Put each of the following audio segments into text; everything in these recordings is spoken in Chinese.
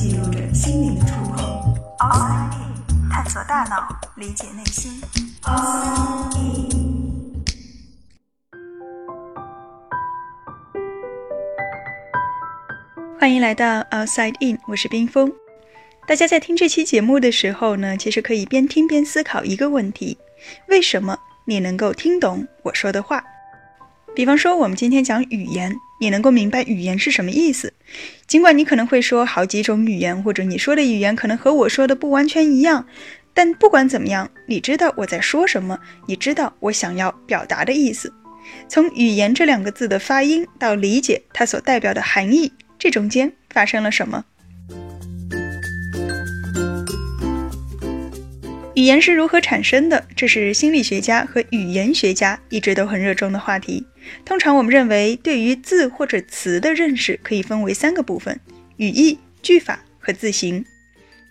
记录着心灵的触碰。Outside In，探索大脑，理解内心。Outside In。欢迎来到 Outside In，我是冰峰。大家在听这期节目的时候呢，其实可以边听边思考一个问题：为什么你能够听懂我说的话？比方说，我们今天讲语言，你能够明白语言是什么意思。尽管你可能会说好几种语言，或者你说的语言可能和我说的不完全一样，但不管怎么样，你知道我在说什么，你知道我想要表达的意思。从语言这两个字的发音到理解它所代表的含义，这中间发生了什么？语言是如何产生的？这是心理学家和语言学家一直都很热衷的话题。通常我们认为，对于字或者词的认识可以分为三个部分：语义、句法和字形。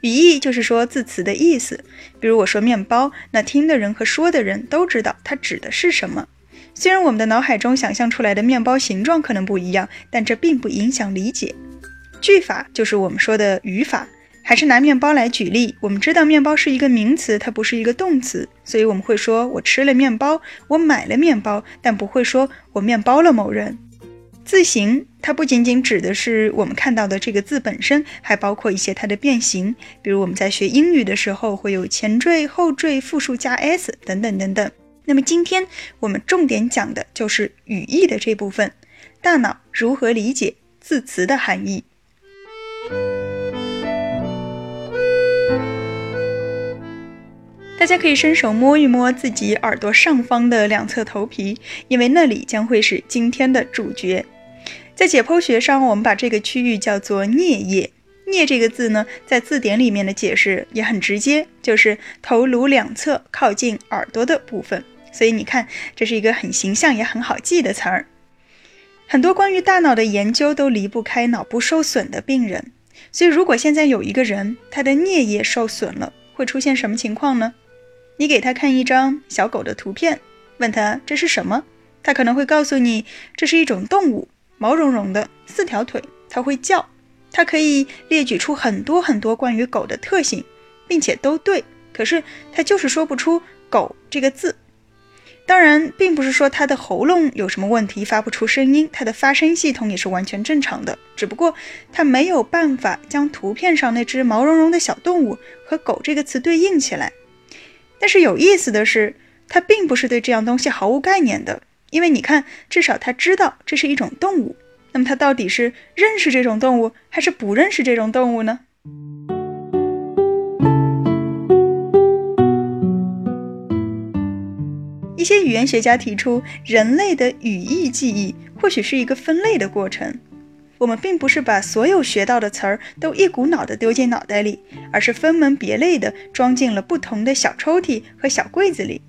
语义就是说字词的意思，比如我说面包，那听的人和说的人都知道它指的是什么。虽然我们的脑海中想象出来的面包形状可能不一样，但这并不影响理解。句法就是我们说的语法。还是拿面包来举例，我们知道面包是一个名词，它不是一个动词，所以我们会说我吃了面包，我买了面包，但不会说我面包了某人。字形它不仅仅指的是我们看到的这个字本身，还包括一些它的变形，比如我们在学英语的时候会有前缀、后缀、复数加 s 等等等等。那么今天我们重点讲的就是语义的这部分，大脑如何理解字词的含义。大家可以伸手摸一摸自己耳朵上方的两侧头皮，因为那里将会是今天的主角。在解剖学上，我们把这个区域叫做颞叶。颞这个字呢，在字典里面的解释也很直接，就是头颅两侧靠近耳朵的部分。所以你看，这是一个很形象也很好记的词儿。很多关于大脑的研究都离不开脑部受损的病人。所以，如果现在有一个人他的颞叶受损了，会出现什么情况呢？你给他看一张小狗的图片，问他这是什么，他可能会告诉你这是一种动物，毛茸茸的，四条腿，它会叫，它可以列举出很多很多关于狗的特性，并且都对。可是他就是说不出“狗”这个字。当然，并不是说他的喉咙有什么问题，发不出声音，他的发声系统也是完全正常的，只不过他没有办法将图片上那只毛茸茸的小动物和“狗”这个词对应起来。但是有意思的是，他并不是对这样东西毫无概念的，因为你看，至少他知道这是一种动物。那么他到底是认识这种动物，还是不认识这种动物呢？一些语言学家提出，人类的语义记忆或许是一个分类的过程。我们并不是把所有学到的词儿都一股脑的丢进脑袋里，而是分门别类的装进了不同的小抽屉和小柜子里。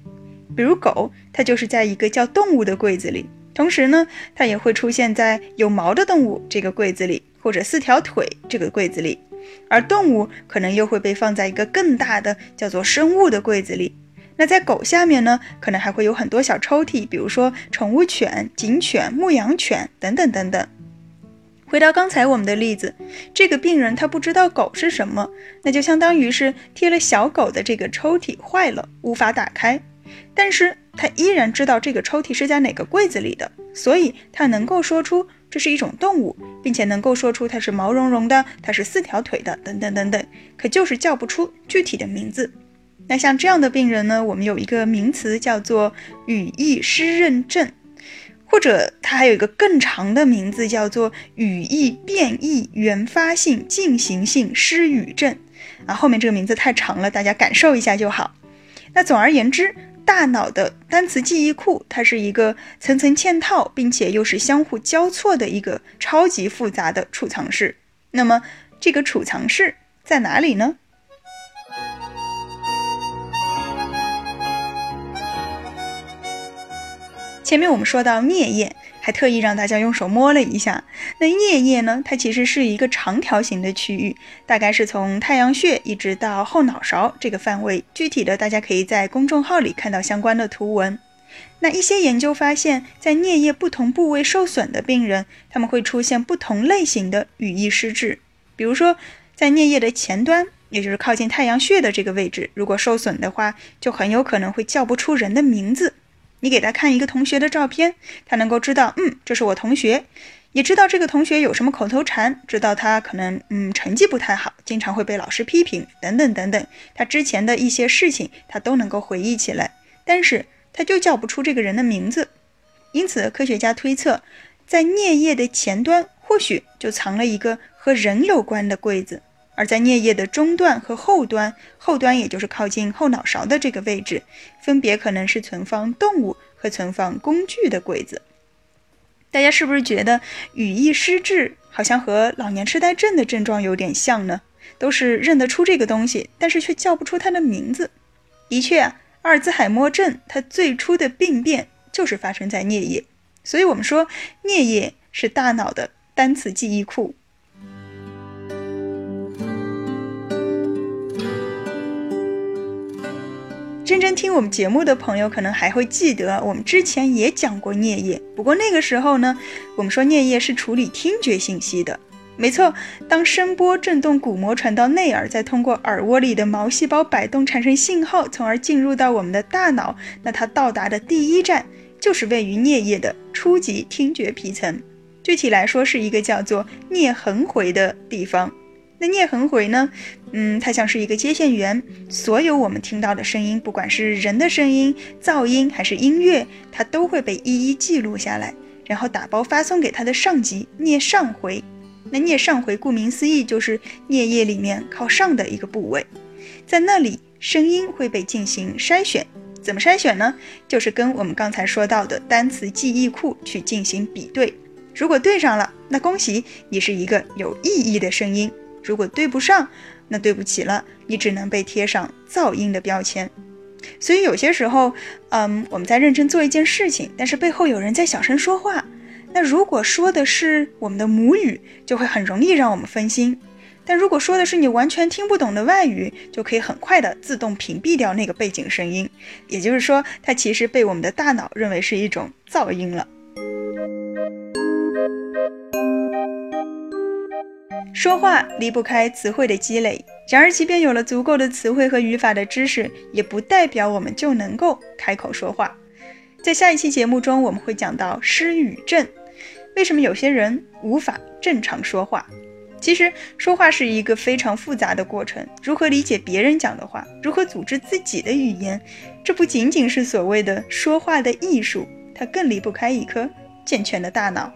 比如狗，它就是在一个叫动物的柜子里，同时呢，它也会出现在有毛的动物这个柜子里，或者四条腿这个柜子里。而动物可能又会被放在一个更大的叫做生物的柜子里。那在狗下面呢，可能还会有很多小抽屉，比如说宠物犬、警犬、牧羊犬等等等等。回到刚才我们的例子，这个病人他不知道狗是什么，那就相当于是贴了小狗的这个抽屉坏了，无法打开。但是他依然知道这个抽屉是在哪个柜子里的，所以他能够说出这是一种动物，并且能够说出它是毛茸茸的，它是四条腿的，等等等等。可就是叫不出具体的名字。那像这样的病人呢，我们有一个名词叫做语义失认症。或者它还有一个更长的名字，叫做语义变异原发性进行性失语症，啊，后面这个名字太长了，大家感受一下就好。那总而言之，大脑的单词记忆库，它是一个层层嵌套，并且又是相互交错的一个超级复杂的储藏室。那么这个储藏室在哪里呢？前面我们说到颞叶，还特意让大家用手摸了一下。那颞叶呢？它其实是一个长条形的区域，大概是从太阳穴一直到后脑勺这个范围。具体的，大家可以在公众号里看到相关的图文。那一些研究发现，在颞叶不同部位受损的病人，他们会出现不同类型的语义失智。比如说，在颞叶的前端，也就是靠近太阳穴的这个位置，如果受损的话，就很有可能会叫不出人的名字。你给他看一个同学的照片，他能够知道，嗯，这是我同学，也知道这个同学有什么口头禅，知道他可能，嗯，成绩不太好，经常会被老师批评，等等等等。他之前的一些事情，他都能够回忆起来，但是他就叫不出这个人的名字。因此，科学家推测，在颞叶的前端，或许就藏了一个和人有关的柜子。而在颞叶的中段和后端，后端也就是靠近后脑勺的这个位置，分别可能是存放动物和存放工具的柜子。大家是不是觉得语义失智好像和老年痴呆症的症状有点像呢？都是认得出这个东西，但是却叫不出它的名字。的确啊，阿尔兹海默症它最初的病变就是发生在颞叶，所以我们说颞叶是大脑的单词记忆库。认真听我们节目的朋友可能还会记得，我们之前也讲过颞叶。不过那个时候呢，我们说颞叶是处理听觉信息的。没错，当声波震动鼓膜传到内耳，再通过耳蜗里的毛细胞摆动产生信号，从而进入到我们的大脑。那它到达的第一站就是位于颞叶的初级听觉皮层，具体来说是一个叫做颞横回的地方。那颞横回呢？嗯，它像是一个接线员，所有我们听到的声音，不管是人的声音、噪音还是音乐，它都会被一一记录下来，然后打包发送给它的上级颞上回。那颞上回顾名思义就是颞叶里面靠上的一个部位，在那里声音会被进行筛选。怎么筛选呢？就是跟我们刚才说到的单词记忆库去进行比对。如果对上了，那恭喜你是一个有意义的声音。如果对不上，那对不起了，你只能被贴上噪音的标签。所以有些时候，嗯，我们在认真做一件事情，但是背后有人在小声说话，那如果说的是我们的母语，就会很容易让我们分心；但如果说的是你完全听不懂的外语，就可以很快的自动屏蔽掉那个背景声音。也就是说，它其实被我们的大脑认为是一种噪音了。说话离不开词汇的积累，然而，即便有了足够的词汇和语法的知识，也不代表我们就能够开口说话。在下一期节目中，我们会讲到失语症，为什么有些人无法正常说话？其实，说话是一个非常复杂的过程，如何理解别人讲的话，如何组织自己的语言，这不仅仅是所谓的说话的艺术，它更离不开一颗健全的大脑。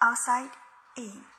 Outside in.